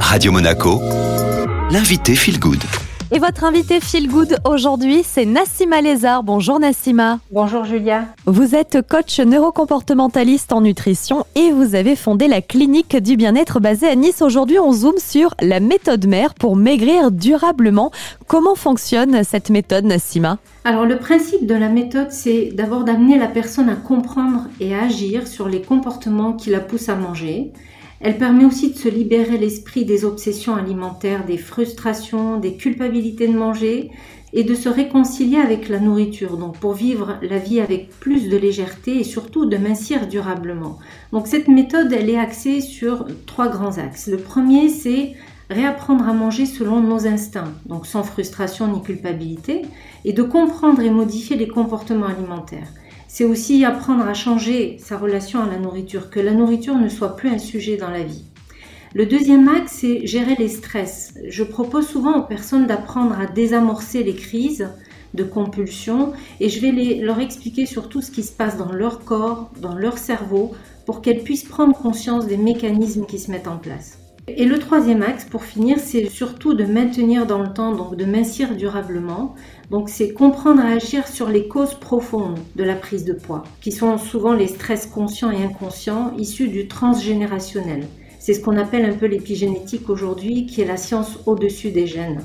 Radio Monaco, l'invité Feel Good. Et votre invité Feel Good aujourd'hui, c'est Nassima Lézard. Bonjour Nassima. Bonjour Julia. Vous êtes coach neurocomportementaliste en nutrition et vous avez fondé la clinique du bien-être basée à Nice. Aujourd'hui, on zoome sur la méthode mère pour maigrir durablement. Comment fonctionne cette méthode Nassima? Alors le principe de la méthode, c'est d'abord d'amener la personne à comprendre et à agir sur les comportements qui la poussent à manger elle permet aussi de se libérer l'esprit des obsessions alimentaires, des frustrations, des culpabilités de manger et de se réconcilier avec la nourriture, donc pour vivre la vie avec plus de légèreté et surtout de mincir durablement. Donc cette méthode, elle est axée sur trois grands axes. Le premier, c'est réapprendre à manger selon nos instincts, donc sans frustration ni culpabilité, et de comprendre et modifier les comportements alimentaires c'est aussi apprendre à changer sa relation à la nourriture, que la nourriture ne soit plus un sujet dans la vie. Le deuxième axe, c'est gérer les stress. Je propose souvent aux personnes d'apprendre à désamorcer les crises de compulsion et je vais leur expliquer surtout ce qui se passe dans leur corps, dans leur cerveau, pour qu'elles puissent prendre conscience des mécanismes qui se mettent en place. Et le troisième axe, pour finir, c'est surtout de maintenir dans le temps, donc de mincir durablement. Donc c'est comprendre à agir sur les causes profondes de la prise de poids, qui sont souvent les stress conscients et inconscients issus du transgénérationnel. C'est ce qu'on appelle un peu l'épigénétique aujourd'hui, qui est la science au-dessus des gènes.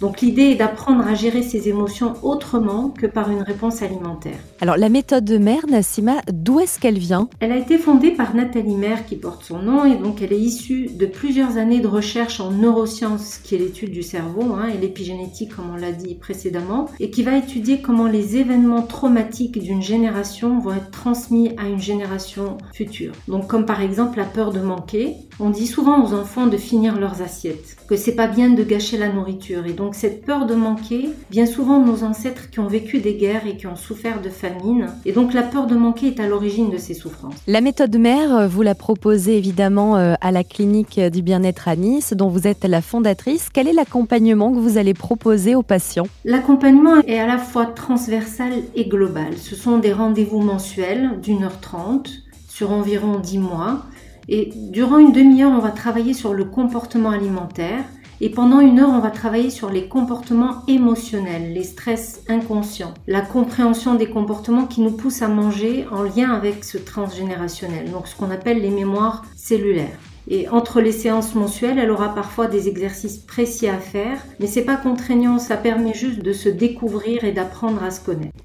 Donc l'idée est d'apprendre à gérer ses émotions autrement que par une réponse alimentaire. Alors la méthode de mère, Nassima, d'où est-ce qu'elle vient? Elle a été fondée par Nathalie Mère qui porte son nom et donc elle est issue de plusieurs années de recherche en neurosciences qui est l'étude du cerveau hein, et l'épigénétique comme on l'a dit précédemment et qui va étudier comment les événements traumatiques d'une génération vont être transmis à une génération future. Donc comme par exemple la peur de manquer. On dit souvent aux enfants de finir leurs assiettes, que c'est pas bien de gâcher la nourriture et donc donc cette peur de manquer vient souvent de nos ancêtres qui ont vécu des guerres et qui ont souffert de famine. Et donc la peur de manquer est à l'origine de ces souffrances. La méthode mère, euh, vous la proposez évidemment euh, à la clinique du bien-être à Nice, dont vous êtes la fondatrice. Quel est l'accompagnement que vous allez proposer aux patients? L'accompagnement est à la fois transversal et global. Ce sont des rendez-vous mensuels d'une heure trente sur environ dix mois. Et durant une demi-heure, on va travailler sur le comportement alimentaire, et pendant une heure, on va travailler sur les comportements émotionnels, les stress inconscients, la compréhension des comportements qui nous poussent à manger en lien avec ce transgénérationnel, donc ce qu'on appelle les mémoires cellulaires. Et entre les séances mensuelles, elle aura parfois des exercices précis à faire, mais c'est pas contraignant, ça permet juste de se découvrir et d'apprendre à se connaître.